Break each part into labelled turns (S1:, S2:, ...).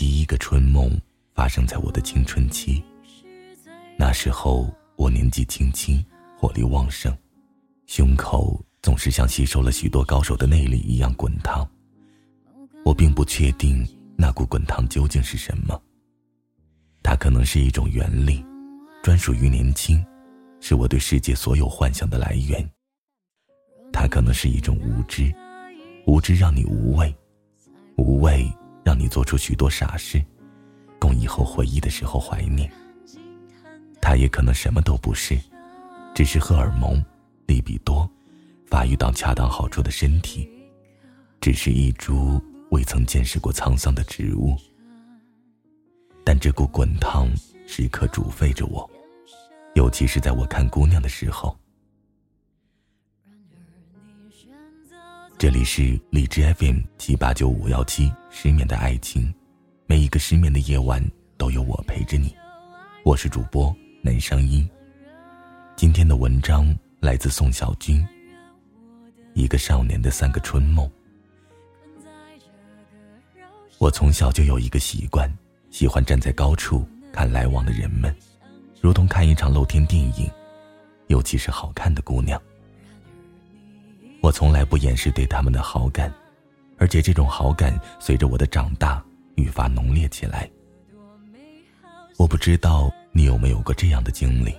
S1: 第一个春梦发生在我的青春期，那时候我年纪轻轻，活力旺盛，胸口总是像吸收了许多高手的内力一样滚烫。我并不确定那股滚烫究竟是什么，它可能是一种原力，专属于年轻，是我对世界所有幻想的来源。它可能是一种无知，无知让你无畏，无畏让你做出许多傻事，供以后回忆的时候怀念。他也可能什么都不是，只是荷尔蒙、利比多，发育到恰当好处的身体，只是一株未曾见识过沧桑的植物。但这股滚烫时刻煮沸着我，尤其是在我看姑娘的时候。这里是荔枝 FM 七八九五幺七，失眠的爱情，每一个失眠的夜晚都有我陪着你。我是主播南商音。今天的文章来自宋小军。一个少年的三个春梦。我从小就有一个习惯，喜欢站在高处看来往的人们，如同看一场露天电影，尤其是好看的姑娘。我从来不掩饰对他们的好感，而且这种好感随着我的长大愈发浓烈起来。我不知道你有没有过这样的经历：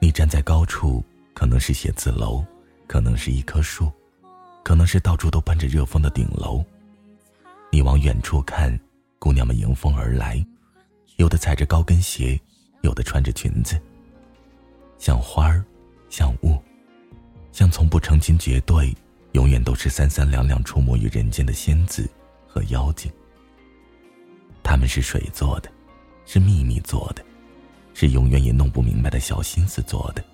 S1: 你站在高处，可能是写字楼，可能是一棵树，可能是到处都喷着热风的顶楼。你往远处看，姑娘们迎风而来，有的踩着高跟鞋，有的穿着裙子，像花儿，像雾。像从不成群结队，永远都是三三两两出没于人间的仙子和妖精。他们是水做的，是秘密做的，是永远也弄不明白的小心思做的，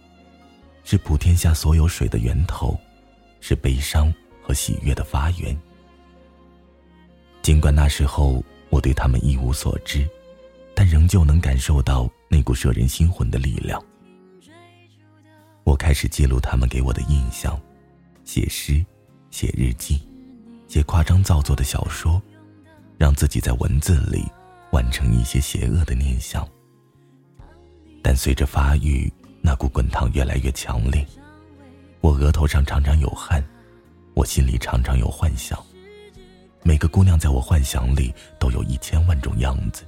S1: 是普天下所有水的源头，是悲伤和喜悦的发源。尽管那时候我对他们一无所知，但仍旧能感受到那股摄人心魂的力量。我开始记录他们给我的印象，写诗，写日记，写夸张造作的小说，让自己在文字里完成一些邪恶的念想。但随着发育，那股滚烫越来越强烈，我额头上常常有汗，我心里常常有幻想。每个姑娘在我幻想里都有一千万种样子，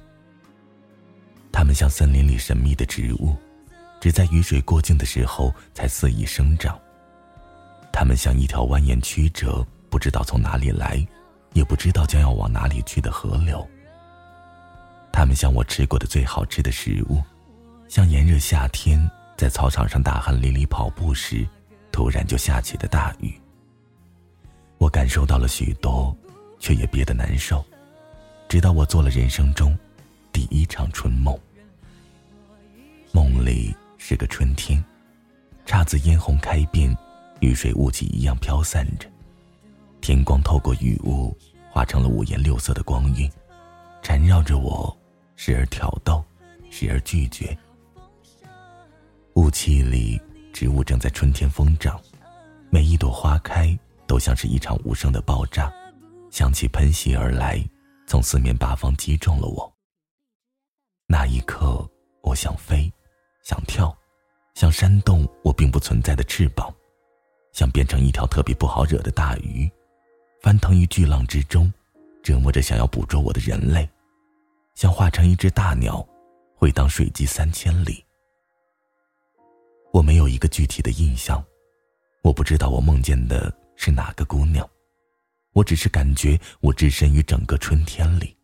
S1: 她们像森林里神秘的植物。只在雨水过境的时候才肆意生长。它们像一条蜿蜒曲折、不知道从哪里来，也不知道将要往哪里去的河流。它们像我吃过的最好吃的食物，像炎热夏天在操场上大汗淋漓跑步时，突然就下起的大雨。我感受到了许多，却也憋得难受，直到我做了人生中第一场春梦。梦里。是个春天，姹紫嫣红开遍，雨水雾气一样飘散着，天光透过雨雾，化成了五颜六色的光晕，缠绕着我，时而挑逗，时而拒绝。雾气里，植物正在春天疯长，每一朵花开都像是一场无声的爆炸，香气喷袭而来，从四面八方击中了我。那一刻，我想飞。想跳，想扇动我并不存在的翅膀，想变成一条特别不好惹的大鱼，翻腾于巨浪之中，折磨着想要捕捉我的人类，想化成一只大鸟，回荡水际三千里。我没有一个具体的印象，我不知道我梦见的是哪个姑娘，我只是感觉我置身于整个春天里，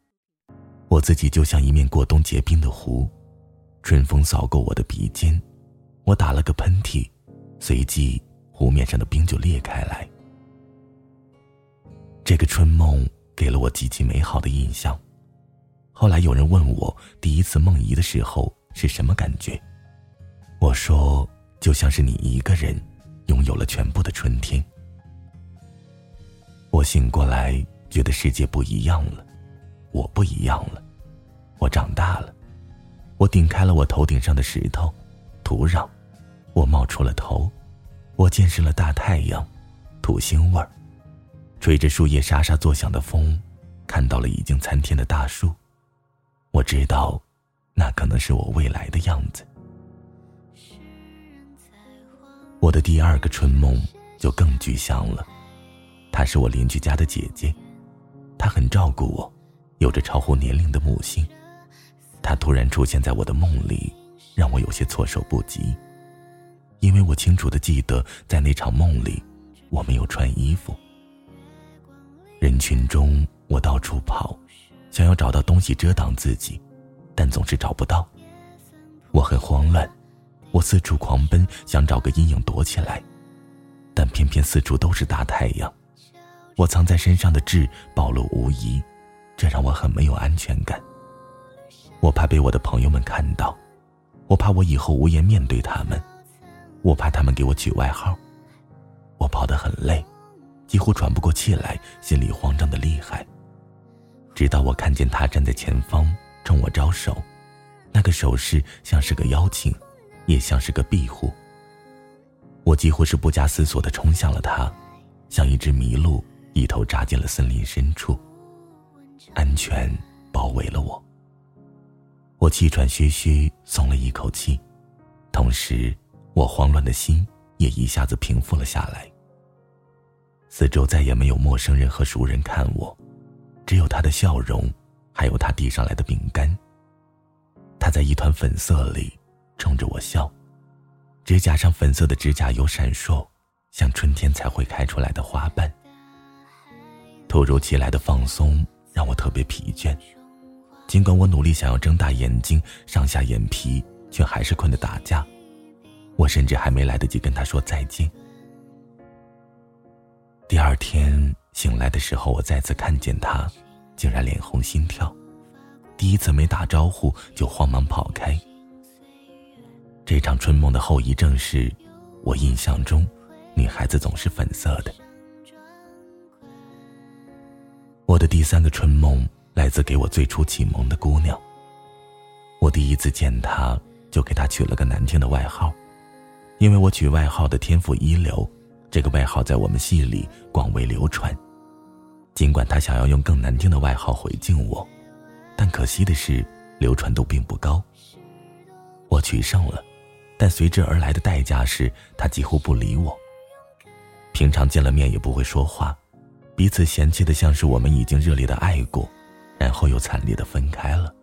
S1: 我自己就像一面过冬结冰的湖。春风扫过我的鼻尖，我打了个喷嚏，随即湖面上的冰就裂开来。这个春梦给了我极其美好的印象。后来有人问我第一次梦遗的时候是什么感觉，我说就像是你一个人拥有了全部的春天。我醒过来，觉得世界不一样了，我不一样了，我长大了。我顶开了我头顶上的石头、土壤，我冒出了头，我见识了大太阳、土腥味儿，吹着树叶沙沙作响的风，看到了已经参天的大树。我知道，那可能是我未来的样子。我的第二个春梦就更具象了，她是我邻居家的姐姐，她很照顾我，有着超乎年龄的母性。他突然出现在我的梦里，让我有些措手不及，因为我清楚的记得，在那场梦里，我没有穿衣服。人群中，我到处跑，想要找到东西遮挡自己，但总是找不到，我很慌乱。我四处狂奔，想找个阴影躲起来，但偏偏四处都是大太阳。我藏在身上的痣暴露无遗，这让我很没有安全感。我怕被我的朋友们看到，我怕我以后无颜面对他们，我怕他们给我取外号。我跑得很累，几乎喘不过气来，心里慌张的厉害。直到我看见他站在前方，冲我招手，那个手势像是个邀请。也像是个庇护。我几乎是不加思索的冲向了他，像一只麋鹿，一头扎进了森林深处。安全包围了我。我气喘吁吁，松了一口气，同时我慌乱的心也一下子平复了下来。四周再也没有陌生人和熟人看我，只有他的笑容，还有他递上来的饼干。他在一团粉色里。冲着我笑，指甲上粉色的指甲油闪烁，像春天才会开出来的花瓣。突如其来的放松让我特别疲倦，尽管我努力想要睁大眼睛，上下眼皮却还是困得打架。我甚至还没来得及跟他说再见。第二天醒来的时候，我再次看见他，竟然脸红心跳，第一次没打招呼就慌忙跑开。这场春梦的后遗症是，我印象中，女孩子总是粉色的。我的第三个春梦来自给我最初启蒙的姑娘。我第一次见她，就给她取了个难听的外号，因为我取外号的天赋一流，这个外号在我们系里广为流传。尽管她想要用更难听的外号回敬我，但可惜的是，流传度并不高。我取胜了。但随之而来的代价是他几乎不理我。平常见了面也不会说话，彼此嫌弃的像是我们已经热烈的爱过，然后又惨烈的分开了。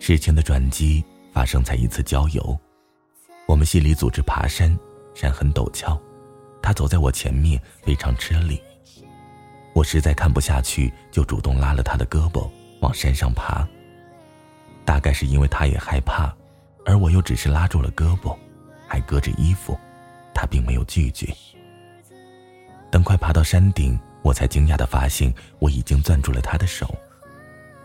S1: 事情的转机发生在一次郊游，我们系里组织爬山，山很陡峭，他走在我前面非常吃力，我实在看不下去，就主动拉了他的胳膊往山上爬。大概是因为他也害怕。而我又只是拉住了胳膊，还隔着衣服，他并没有拒绝。等快爬到山顶，我才惊讶的发现我已经攥住了他的手，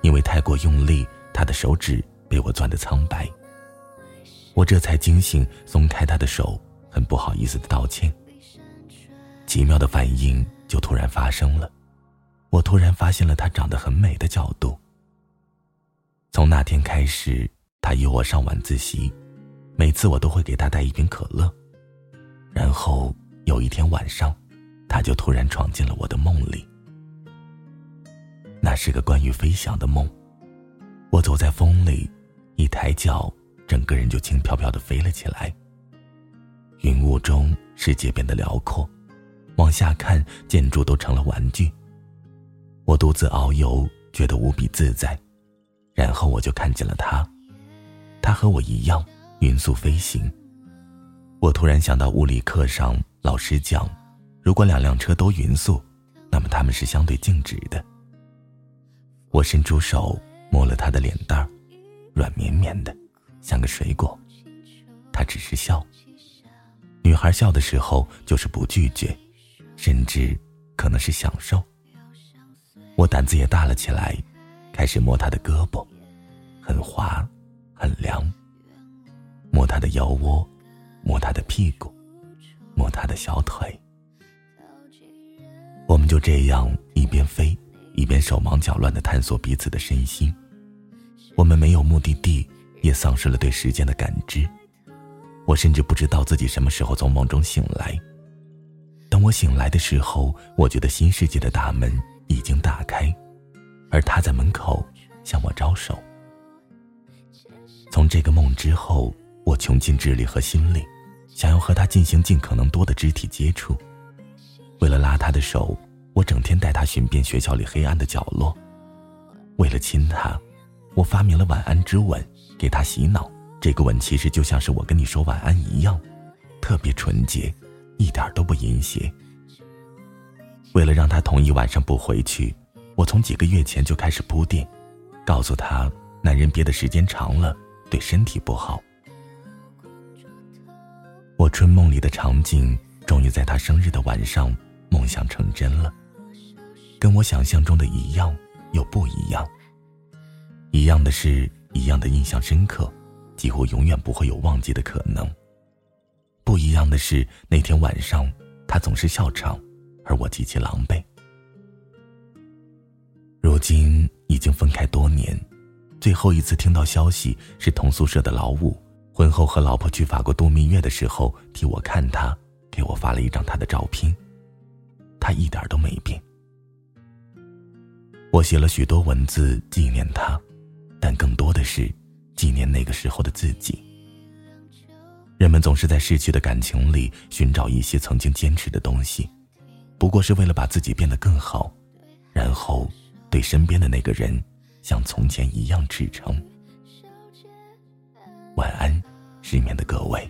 S1: 因为太过用力，他的手指被我攥得苍白。我这才惊醒，松开他的手，很不好意思的道歉。奇妙的反应就突然发生了，我突然发现了她长得很美的角度。从那天开始。他约我上晚自习，每次我都会给他带一瓶可乐。然后有一天晚上，他就突然闯进了我的梦里。那是个关于飞翔的梦，我走在风里，一抬脚，整个人就轻飘飘的飞了起来。云雾中，世界变得辽阔，往下看，建筑都成了玩具。我独自遨游，觉得无比自在。然后我就看见了他。他和我一样，匀速飞行。我突然想到物理课上老师讲，如果两辆车都匀速，那么它们是相对静止的。我伸出手摸了他的脸蛋儿，软绵绵的，像个水果。他只是笑。女孩笑的时候就是不拒绝，甚至可能是享受。我胆子也大了起来，开始摸他的胳膊，很滑。很凉。摸他的腰窝，摸他的屁股，摸他的小腿。我们就这样一边飞，一边手忙脚乱的探索彼此的身心。我们没有目的地，也丧失了对时间的感知。我甚至不知道自己什么时候从梦中醒来。当我醒来的时候，我觉得新世界的大门已经打开，而他在门口向我招手。从这个梦之后，我穷尽智力和心力，想要和他进行尽可能多的肢体接触。为了拉他的手，我整天带他寻遍学校里黑暗的角落。为了亲他，我发明了晚安之吻，给他洗脑。这个吻其实就像是我跟你说晚安一样，特别纯洁，一点都不淫邪。为了让他同意晚上不回去，我从几个月前就开始铺垫，告诉他男人憋的时间长了对身体不好。我春梦里的场景终于在他生日的晚上梦想成真了，跟我想象中的一样又不一样。一样的是一样的印象深刻，几乎永远不会有忘记的可能。不一样的是那天晚上他总是笑场。而我极其狼狈。如今已经分开多年，最后一次听到消息是同宿舍的老五婚后和老婆去法国度蜜月的时候替我看他，给我发了一张他的照片。他一点都没变。我写了许多文字纪念他，但更多的是纪念那个时候的自己。人们总是在逝去的感情里寻找一些曾经坚持的东西。不过是为了把自己变得更好，然后对身边的那个人像从前一样赤诚。晚安，失眠的各位。